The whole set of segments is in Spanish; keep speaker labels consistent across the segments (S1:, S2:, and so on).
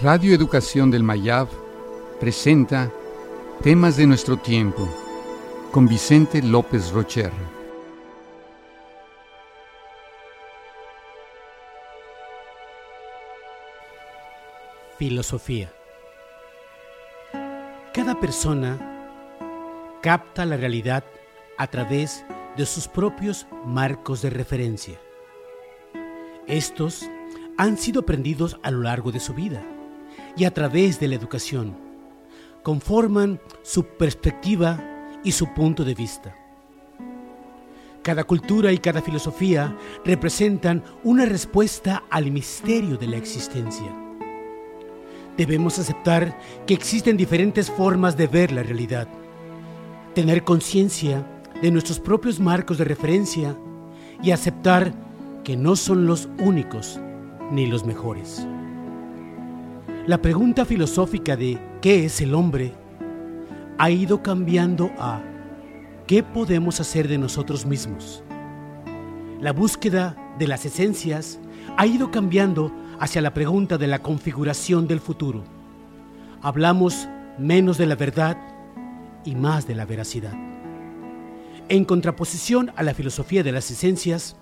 S1: Radio Educación del Mayab presenta Temas de nuestro tiempo con Vicente López Rocher.
S2: Filosofía. Cada persona capta la realidad a través de sus propios marcos de referencia. Estos han sido aprendidos a lo largo de su vida y a través de la educación. Conforman su perspectiva y su punto de vista. Cada cultura y cada filosofía representan una respuesta al misterio de la existencia. Debemos aceptar que existen diferentes formas de ver la realidad, tener conciencia de nuestros propios marcos de referencia y aceptar que no son los únicos ni los mejores. La pregunta filosófica de ¿qué es el hombre? ha ido cambiando a ¿qué podemos hacer de nosotros mismos? La búsqueda de las esencias ha ido cambiando hacia la pregunta de la configuración del futuro. Hablamos menos de la verdad y más de la veracidad. En contraposición a la filosofía de las esencias,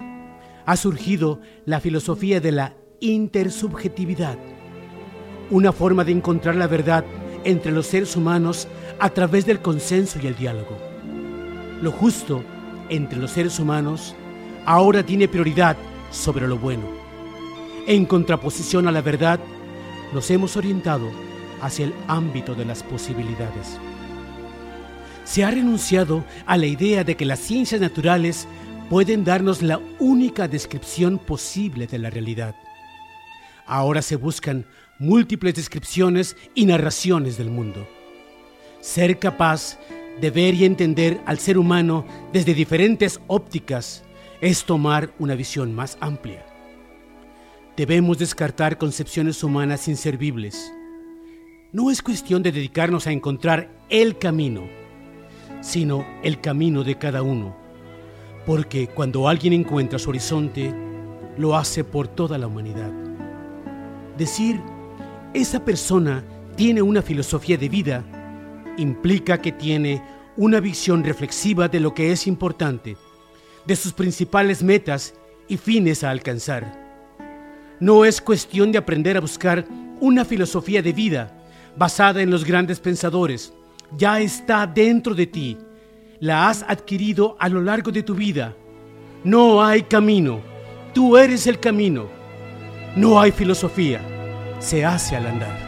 S2: ha surgido la filosofía de la intersubjetividad una forma de encontrar la verdad entre los seres humanos a través del consenso y el diálogo. Lo justo entre los seres humanos ahora tiene prioridad sobre lo bueno. En contraposición a la verdad, nos hemos orientado hacia el ámbito de las posibilidades. Se ha renunciado a la idea de que las ciencias naturales pueden darnos la única descripción posible de la realidad. Ahora se buscan múltiples descripciones y narraciones del mundo. Ser capaz de ver y entender al ser humano desde diferentes ópticas es tomar una visión más amplia. Debemos descartar concepciones humanas inservibles. No es cuestión de dedicarnos a encontrar el camino, sino el camino de cada uno. Porque cuando alguien encuentra su horizonte, lo hace por toda la humanidad. Decir esa persona tiene una filosofía de vida implica que tiene una visión reflexiva de lo que es importante, de sus principales metas y fines a alcanzar. No es cuestión de aprender a buscar una filosofía de vida basada en los grandes pensadores. Ya está dentro de ti. La has adquirido a lo largo de tu vida. No hay camino. Tú eres el camino. No hay filosofía se hace al andar.